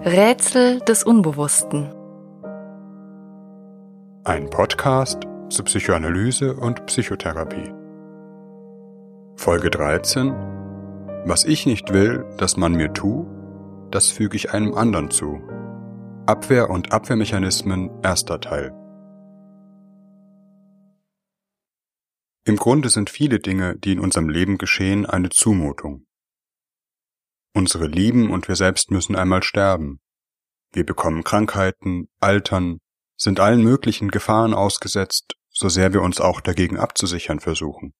Rätsel des Unbewussten. Ein Podcast zu Psychoanalyse und Psychotherapie. Folge 13. Was ich nicht will, dass man mir tu, das füge ich einem anderen zu. Abwehr und Abwehrmechanismen, erster Teil. Im Grunde sind viele Dinge, die in unserem Leben geschehen, eine Zumutung. Unsere Lieben und wir selbst müssen einmal sterben. Wir bekommen Krankheiten, altern, sind allen möglichen Gefahren ausgesetzt, so sehr wir uns auch dagegen abzusichern versuchen.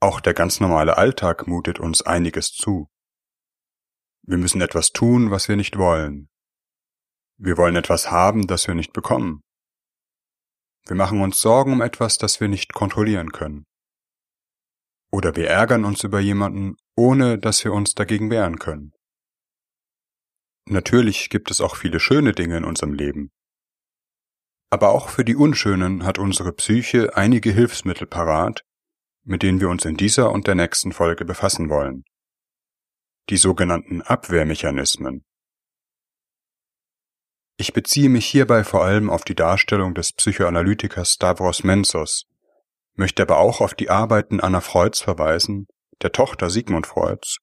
Auch der ganz normale Alltag mutet uns einiges zu. Wir müssen etwas tun, was wir nicht wollen. Wir wollen etwas haben, das wir nicht bekommen. Wir machen uns Sorgen um etwas, das wir nicht kontrollieren können. Oder wir ärgern uns über jemanden, ohne dass wir uns dagegen wehren können. Natürlich gibt es auch viele schöne Dinge in unserem Leben. Aber auch für die unschönen hat unsere Psyche einige Hilfsmittel parat, mit denen wir uns in dieser und der nächsten Folge befassen wollen. Die sogenannten Abwehrmechanismen. Ich beziehe mich hierbei vor allem auf die Darstellung des Psychoanalytikers Stavros Mensos, möchte aber auch auf die Arbeiten Anna Freuds verweisen, der Tochter Sigmund Freuds,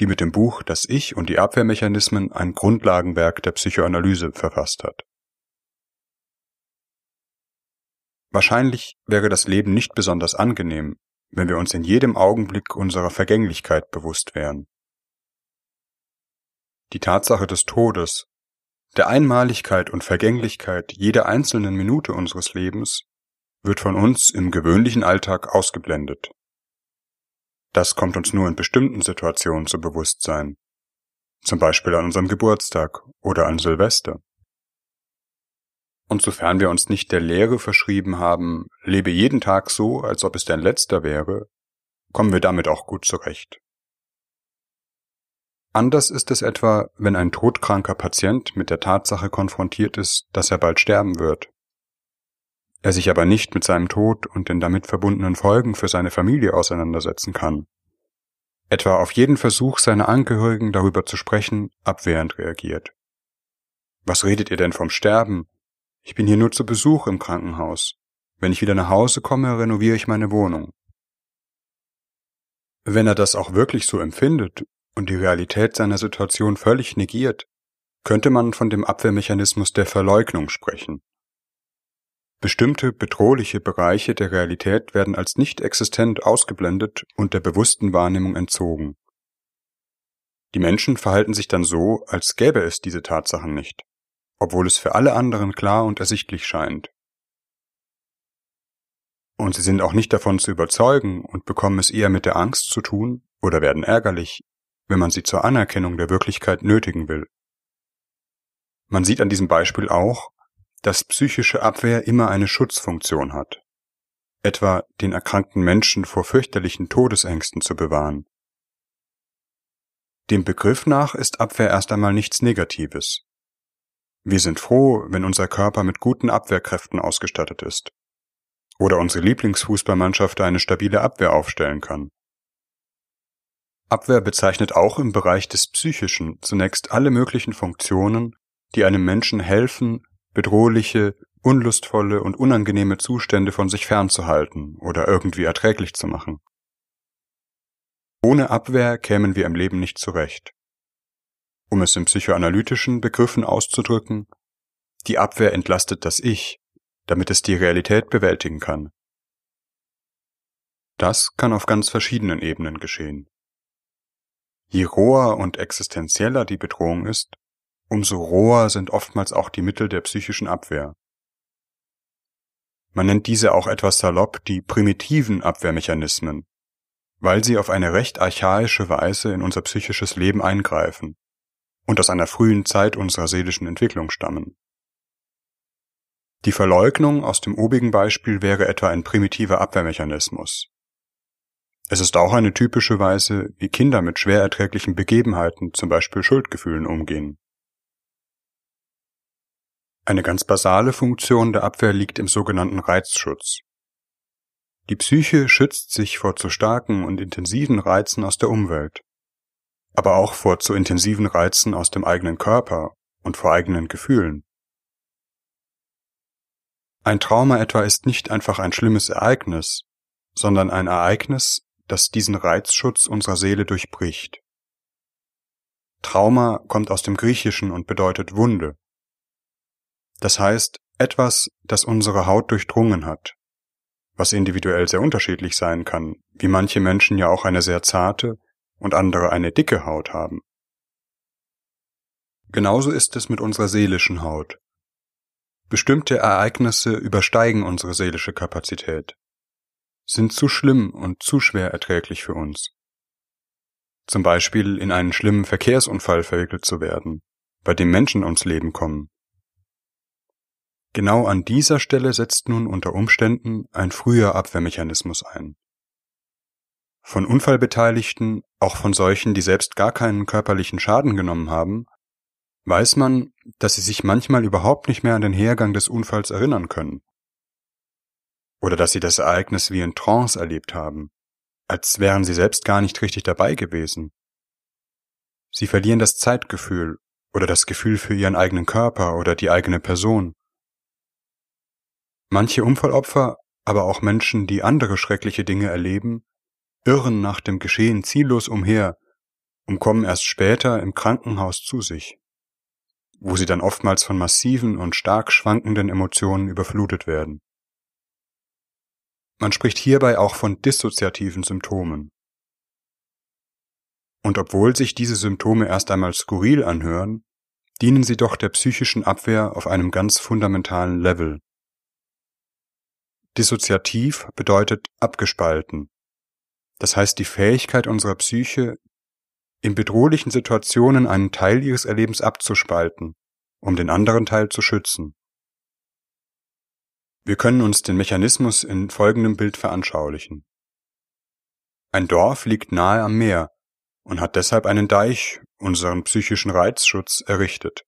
die mit dem Buch Das Ich und die Abwehrmechanismen ein Grundlagenwerk der Psychoanalyse verfasst hat. Wahrscheinlich wäre das Leben nicht besonders angenehm, wenn wir uns in jedem Augenblick unserer Vergänglichkeit bewusst wären. Die Tatsache des Todes der Einmaligkeit und Vergänglichkeit jeder einzelnen Minute unseres Lebens wird von uns im gewöhnlichen Alltag ausgeblendet. Das kommt uns nur in bestimmten Situationen zu Bewusstsein, zum Beispiel an unserem Geburtstag oder an Silvester. Und sofern wir uns nicht der Lehre verschrieben haben, lebe jeden Tag so, als ob es dein letzter wäre, kommen wir damit auch gut zurecht. Anders ist es etwa, wenn ein todkranker Patient mit der Tatsache konfrontiert ist, dass er bald sterben wird. Er sich aber nicht mit seinem Tod und den damit verbundenen Folgen für seine Familie auseinandersetzen kann. Etwa auf jeden Versuch seiner Angehörigen darüber zu sprechen, abwehrend reagiert. Was redet ihr denn vom Sterben? Ich bin hier nur zu Besuch im Krankenhaus. Wenn ich wieder nach Hause komme, renoviere ich meine Wohnung. Wenn er das auch wirklich so empfindet und die Realität seiner Situation völlig negiert, könnte man von dem Abwehrmechanismus der Verleugnung sprechen. Bestimmte bedrohliche Bereiche der Realität werden als nicht existent ausgeblendet und der bewussten Wahrnehmung entzogen. Die Menschen verhalten sich dann so, als gäbe es diese Tatsachen nicht, obwohl es für alle anderen klar und ersichtlich scheint. Und sie sind auch nicht davon zu überzeugen und bekommen es eher mit der Angst zu tun oder werden ärgerlich, wenn man sie zur Anerkennung der Wirklichkeit nötigen will. Man sieht an diesem Beispiel auch, dass psychische Abwehr immer eine Schutzfunktion hat, etwa den erkrankten Menschen vor fürchterlichen Todesängsten zu bewahren. Dem Begriff nach ist Abwehr erst einmal nichts Negatives. Wir sind froh, wenn unser Körper mit guten Abwehrkräften ausgestattet ist. Oder unsere Lieblingsfußballmannschaft eine stabile Abwehr aufstellen kann. Abwehr bezeichnet auch im Bereich des Psychischen zunächst alle möglichen Funktionen, die einem Menschen helfen, bedrohliche, unlustvolle und unangenehme Zustände von sich fernzuhalten oder irgendwie erträglich zu machen. Ohne Abwehr kämen wir im Leben nicht zurecht. Um es in psychoanalytischen Begriffen auszudrücken, die Abwehr entlastet das Ich, damit es die Realität bewältigen kann. Das kann auf ganz verschiedenen Ebenen geschehen. Je roher und existenzieller die Bedrohung ist, umso roher sind oftmals auch die Mittel der psychischen Abwehr. Man nennt diese auch etwas salopp die primitiven Abwehrmechanismen, weil sie auf eine recht archaische Weise in unser psychisches Leben eingreifen und aus einer frühen Zeit unserer seelischen Entwicklung stammen. Die Verleugnung aus dem obigen Beispiel wäre etwa ein primitiver Abwehrmechanismus, es ist auch eine typische Weise, wie Kinder mit schwer erträglichen Begebenheiten, zum Beispiel Schuldgefühlen, umgehen. Eine ganz basale Funktion der Abwehr liegt im sogenannten Reizschutz. Die Psyche schützt sich vor zu starken und intensiven Reizen aus der Umwelt. aber auch vor zu intensiven Reizen aus dem eigenen Körper und vor eigenen Gefühlen. Ein Trauma etwa ist nicht einfach ein schlimmes Ereignis, sondern ein Ereignis, das diesen Reizschutz unserer Seele durchbricht. Trauma kommt aus dem Griechischen und bedeutet Wunde. Das heißt, etwas, das unsere Haut durchdrungen hat, was individuell sehr unterschiedlich sein kann, wie manche Menschen ja auch eine sehr zarte und andere eine dicke Haut haben. Genauso ist es mit unserer seelischen Haut. Bestimmte Ereignisse übersteigen unsere seelische Kapazität, sind zu schlimm und zu schwer erträglich für uns. Zum Beispiel in einen schlimmen Verkehrsunfall verwickelt zu werden, bei dem Menschen ums Leben kommen. Genau an dieser Stelle setzt nun unter Umständen ein früher Abwehrmechanismus ein. Von Unfallbeteiligten, auch von solchen, die selbst gar keinen körperlichen Schaden genommen haben, weiß man, dass sie sich manchmal überhaupt nicht mehr an den Hergang des Unfalls erinnern können. Oder dass sie das Ereignis wie in Trance erlebt haben, als wären sie selbst gar nicht richtig dabei gewesen. Sie verlieren das Zeitgefühl oder das Gefühl für ihren eigenen Körper oder die eigene Person. Manche Unfallopfer, aber auch Menschen, die andere schreckliche Dinge erleben, irren nach dem Geschehen ziellos umher und kommen erst später im Krankenhaus zu sich wo sie dann oftmals von massiven und stark schwankenden Emotionen überflutet werden. Man spricht hierbei auch von dissoziativen Symptomen. Und obwohl sich diese Symptome erst einmal skurril anhören, dienen sie doch der psychischen Abwehr auf einem ganz fundamentalen Level. Dissoziativ bedeutet abgespalten. Das heißt die Fähigkeit unserer Psyche, in bedrohlichen Situationen einen Teil ihres Erlebens abzuspalten, um den anderen Teil zu schützen. Wir können uns den Mechanismus in folgendem Bild veranschaulichen. Ein Dorf liegt nahe am Meer und hat deshalb einen Deich, unseren psychischen Reizschutz, errichtet.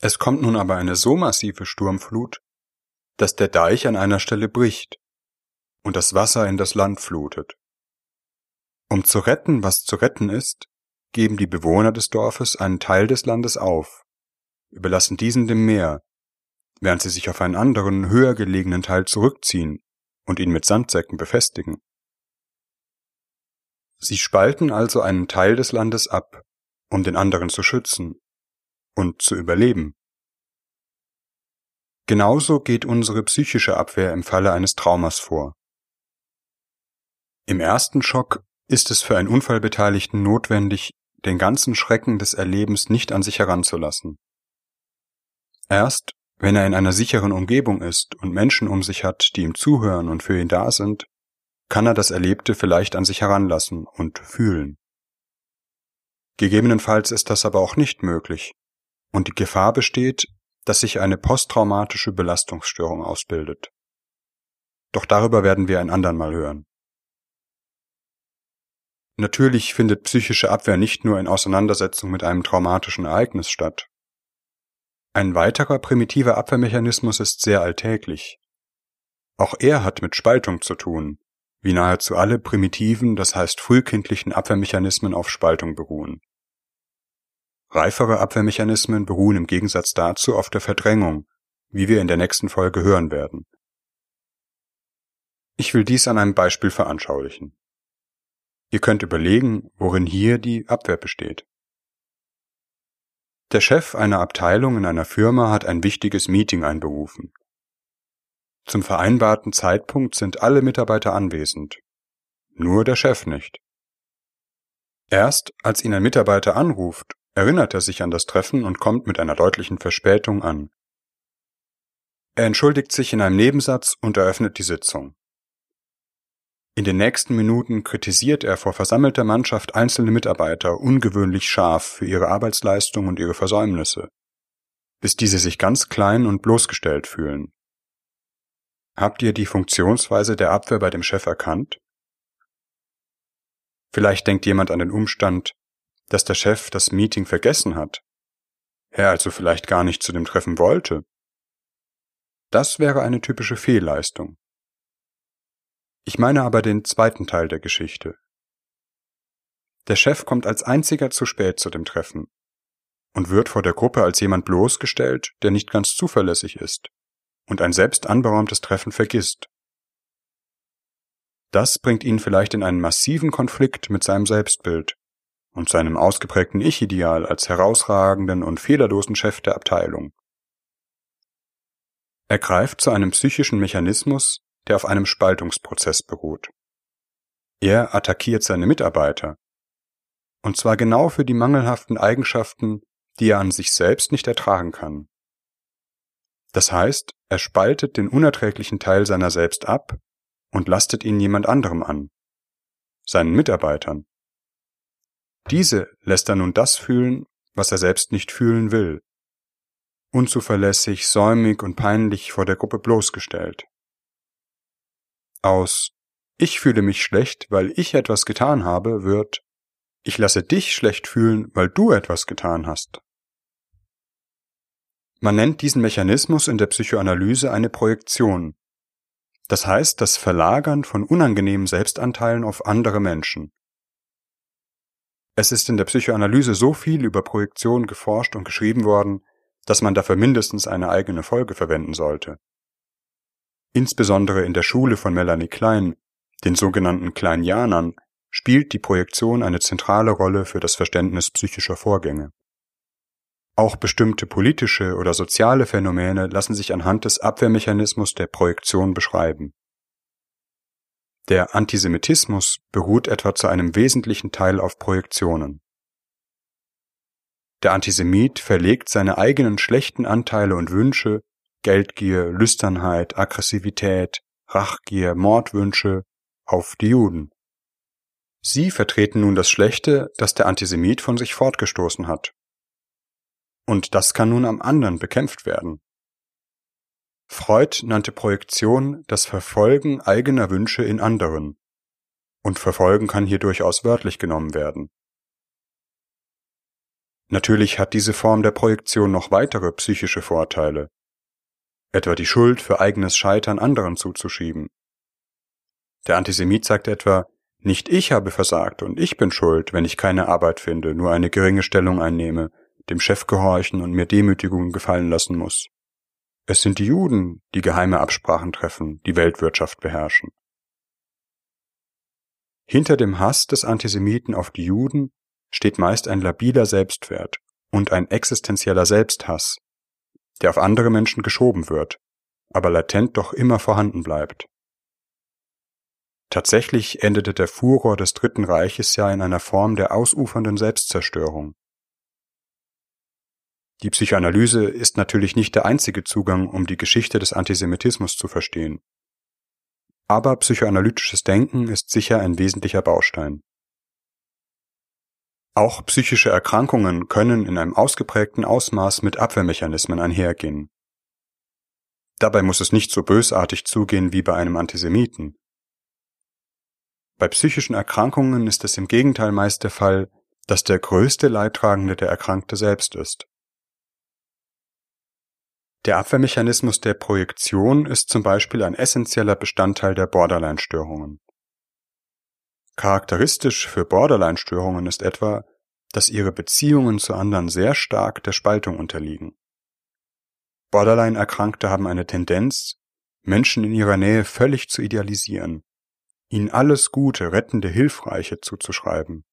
Es kommt nun aber eine so massive Sturmflut, dass der Deich an einer Stelle bricht und das Wasser in das Land flutet. Um zu retten, was zu retten ist, geben die Bewohner des Dorfes einen Teil des Landes auf, überlassen diesen dem Meer, während sie sich auf einen anderen, höher gelegenen Teil zurückziehen und ihn mit Sandsäcken befestigen. Sie spalten also einen Teil des Landes ab, um den anderen zu schützen und zu überleben. Genauso geht unsere psychische Abwehr im Falle eines Traumas vor. Im ersten Schock ist es für einen Unfallbeteiligten notwendig, den ganzen Schrecken des Erlebens nicht an sich heranzulassen. Erst wenn er in einer sicheren Umgebung ist und Menschen um sich hat, die ihm zuhören und für ihn da sind, kann er das Erlebte vielleicht an sich heranlassen und fühlen. Gegebenenfalls ist das aber auch nicht möglich, und die Gefahr besteht, dass sich eine posttraumatische Belastungsstörung ausbildet. Doch darüber werden wir ein andern Mal hören. Natürlich findet psychische Abwehr nicht nur in Auseinandersetzung mit einem traumatischen Ereignis statt. Ein weiterer primitiver Abwehrmechanismus ist sehr alltäglich. Auch er hat mit Spaltung zu tun, wie nahezu alle primitiven, das heißt frühkindlichen Abwehrmechanismen auf Spaltung beruhen. Reifere Abwehrmechanismen beruhen im Gegensatz dazu auf der Verdrängung, wie wir in der nächsten Folge hören werden. Ich will dies an einem Beispiel veranschaulichen. Ihr könnt überlegen, worin hier die Abwehr besteht. Der Chef einer Abteilung in einer Firma hat ein wichtiges Meeting einberufen. Zum vereinbarten Zeitpunkt sind alle Mitarbeiter anwesend, nur der Chef nicht. Erst als ihn ein Mitarbeiter anruft, erinnert er sich an das Treffen und kommt mit einer deutlichen Verspätung an. Er entschuldigt sich in einem Nebensatz und eröffnet die Sitzung. In den nächsten Minuten kritisiert er vor versammelter Mannschaft einzelne Mitarbeiter ungewöhnlich scharf für ihre Arbeitsleistung und ihre Versäumnisse, bis diese sich ganz klein und bloßgestellt fühlen. Habt ihr die Funktionsweise der Abwehr bei dem Chef erkannt? Vielleicht denkt jemand an den Umstand, dass der Chef das Meeting vergessen hat, er also vielleicht gar nicht zu dem Treffen wollte. Das wäre eine typische Fehlleistung. Ich meine aber den zweiten Teil der Geschichte. Der Chef kommt als einziger zu spät zu dem Treffen und wird vor der Gruppe als jemand bloßgestellt, der nicht ganz zuverlässig ist und ein selbst anberaumtes Treffen vergisst. Das bringt ihn vielleicht in einen massiven Konflikt mit seinem Selbstbild und seinem ausgeprägten Ich-Ideal als herausragenden und fehlerlosen Chef der Abteilung. Er greift zu einem psychischen Mechanismus, der auf einem Spaltungsprozess beruht. Er attackiert seine Mitarbeiter, und zwar genau für die mangelhaften Eigenschaften, die er an sich selbst nicht ertragen kann. Das heißt, er spaltet den unerträglichen Teil seiner selbst ab und lastet ihn jemand anderem an, seinen Mitarbeitern. Diese lässt er nun das fühlen, was er selbst nicht fühlen will. Unzuverlässig, säumig und peinlich vor der Gruppe bloßgestellt. Aus Ich fühle mich schlecht, weil ich etwas getan habe, wird Ich lasse dich schlecht fühlen, weil du etwas getan hast. Man nennt diesen Mechanismus in der Psychoanalyse eine Projektion. Das heißt das Verlagern von unangenehmen Selbstanteilen auf andere Menschen. Es ist in der Psychoanalyse so viel über Projektion geforscht und geschrieben worden, dass man dafür mindestens eine eigene Folge verwenden sollte. Insbesondere in der Schule von Melanie Klein, den sogenannten Kleinianern, spielt die Projektion eine zentrale Rolle für das Verständnis psychischer Vorgänge. Auch bestimmte politische oder soziale Phänomene lassen sich anhand des Abwehrmechanismus der Projektion beschreiben. Der Antisemitismus beruht etwa zu einem wesentlichen Teil auf Projektionen. Der Antisemit verlegt seine eigenen schlechten Anteile und Wünsche Geldgier, Lüsternheit, Aggressivität, Rachgier, Mordwünsche auf die Juden. Sie vertreten nun das Schlechte, das der Antisemit von sich fortgestoßen hat. Und das kann nun am anderen bekämpft werden. Freud nannte Projektion das Verfolgen eigener Wünsche in anderen. Und Verfolgen kann hier durchaus wörtlich genommen werden. Natürlich hat diese Form der Projektion noch weitere psychische Vorteile, etwa die Schuld für eigenes Scheitern anderen zuzuschieben. Der Antisemit sagt etwa, nicht ich habe versagt und ich bin schuld, wenn ich keine Arbeit finde, nur eine geringe Stellung einnehme, dem Chef gehorchen und mir Demütigungen gefallen lassen muss. Es sind die Juden, die geheime Absprachen treffen, die Weltwirtschaft beherrschen. Hinter dem Hass des Antisemiten auf die Juden steht meist ein labiler Selbstwert und ein existenzieller Selbsthass, der auf andere Menschen geschoben wird, aber latent doch immer vorhanden bleibt. Tatsächlich endete der Furor des Dritten Reiches ja in einer Form der ausufernden Selbstzerstörung. Die Psychoanalyse ist natürlich nicht der einzige Zugang, um die Geschichte des Antisemitismus zu verstehen. Aber psychoanalytisches Denken ist sicher ein wesentlicher Baustein. Auch psychische Erkrankungen können in einem ausgeprägten Ausmaß mit Abwehrmechanismen einhergehen. Dabei muss es nicht so bösartig zugehen wie bei einem Antisemiten. Bei psychischen Erkrankungen ist es im Gegenteil meist der Fall, dass der größte Leidtragende der Erkrankte selbst ist. Der Abwehrmechanismus der Projektion ist zum Beispiel ein essentieller Bestandteil der Borderline-Störungen. Charakteristisch für Borderline-Störungen ist etwa, dass ihre Beziehungen zu anderen sehr stark der Spaltung unterliegen. Borderline-Erkrankte haben eine Tendenz, Menschen in ihrer Nähe völlig zu idealisieren, ihnen alles Gute, Rettende, Hilfreiche zuzuschreiben.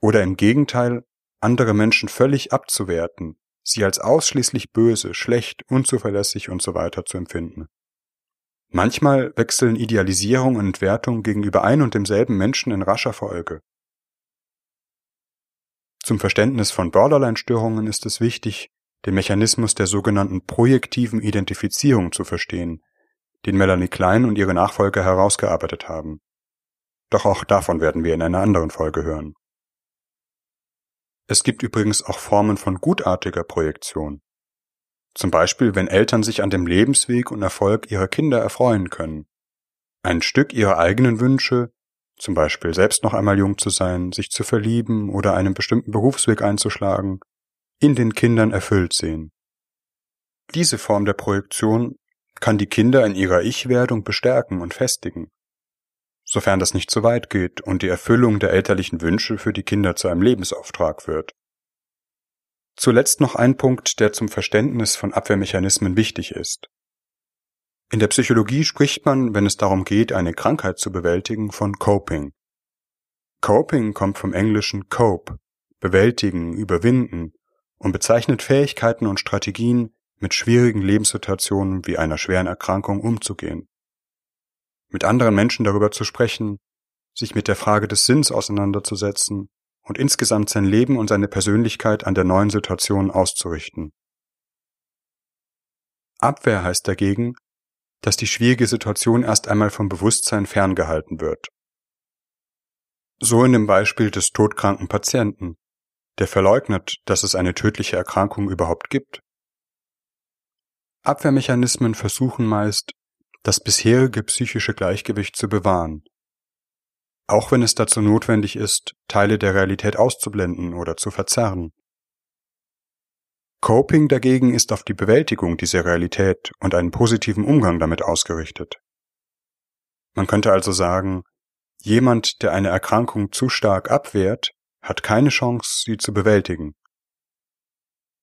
Oder im Gegenteil, andere Menschen völlig abzuwerten, sie als ausschließlich böse, schlecht, unzuverlässig und so weiter zu empfinden. Manchmal wechseln Idealisierung und Entwertung gegenüber ein und demselben Menschen in rascher Folge. Zum Verständnis von Borderline-Störungen ist es wichtig, den Mechanismus der sogenannten projektiven Identifizierung zu verstehen, den Melanie Klein und ihre Nachfolger herausgearbeitet haben. Doch auch davon werden wir in einer anderen Folge hören. Es gibt übrigens auch Formen von gutartiger Projektion. Zum Beispiel, wenn Eltern sich an dem Lebensweg und Erfolg ihrer Kinder erfreuen können. Ein Stück ihrer eigenen Wünsche, zum Beispiel selbst noch einmal jung zu sein, sich zu verlieben oder einen bestimmten Berufsweg einzuschlagen, in den Kindern erfüllt sehen. Diese Form der Projektion kann die Kinder in ihrer Ich-Werdung bestärken und festigen. Sofern das nicht zu weit geht und die Erfüllung der elterlichen Wünsche für die Kinder zu einem Lebensauftrag wird. Zuletzt noch ein Punkt, der zum Verständnis von Abwehrmechanismen wichtig ist. In der Psychologie spricht man, wenn es darum geht, eine Krankheit zu bewältigen, von Coping. Coping kommt vom englischen cope, bewältigen, überwinden und bezeichnet Fähigkeiten und Strategien, mit schwierigen Lebenssituationen wie einer schweren Erkrankung umzugehen. Mit anderen Menschen darüber zu sprechen, sich mit der Frage des Sinns auseinanderzusetzen und insgesamt sein Leben und seine Persönlichkeit an der neuen Situation auszurichten. Abwehr heißt dagegen, dass die schwierige Situation erst einmal vom Bewusstsein ferngehalten wird. So in dem Beispiel des todkranken Patienten, der verleugnet, dass es eine tödliche Erkrankung überhaupt gibt. Abwehrmechanismen versuchen meist, das bisherige psychische Gleichgewicht zu bewahren auch wenn es dazu notwendig ist, Teile der Realität auszublenden oder zu verzerren. Coping dagegen ist auf die Bewältigung dieser Realität und einen positiven Umgang damit ausgerichtet. Man könnte also sagen, jemand, der eine Erkrankung zu stark abwehrt, hat keine Chance, sie zu bewältigen.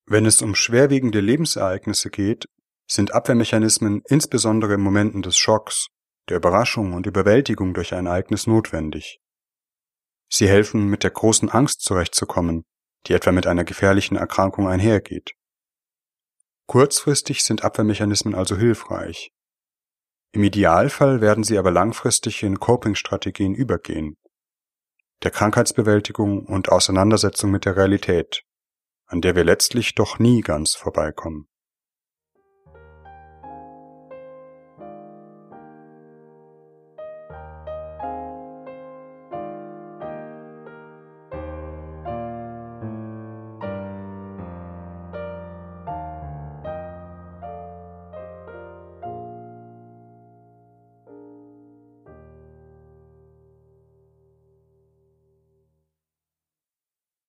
Wenn es um schwerwiegende Lebensereignisse geht, sind Abwehrmechanismen insbesondere in Momenten des Schocks der Überraschung und Überwältigung durch ein Ereignis notwendig. Sie helfen, mit der großen Angst zurechtzukommen, die etwa mit einer gefährlichen Erkrankung einhergeht. Kurzfristig sind Abwehrmechanismen also hilfreich. Im Idealfall werden sie aber langfristig in Coping-Strategien übergehen, der Krankheitsbewältigung und Auseinandersetzung mit der Realität, an der wir letztlich doch nie ganz vorbeikommen.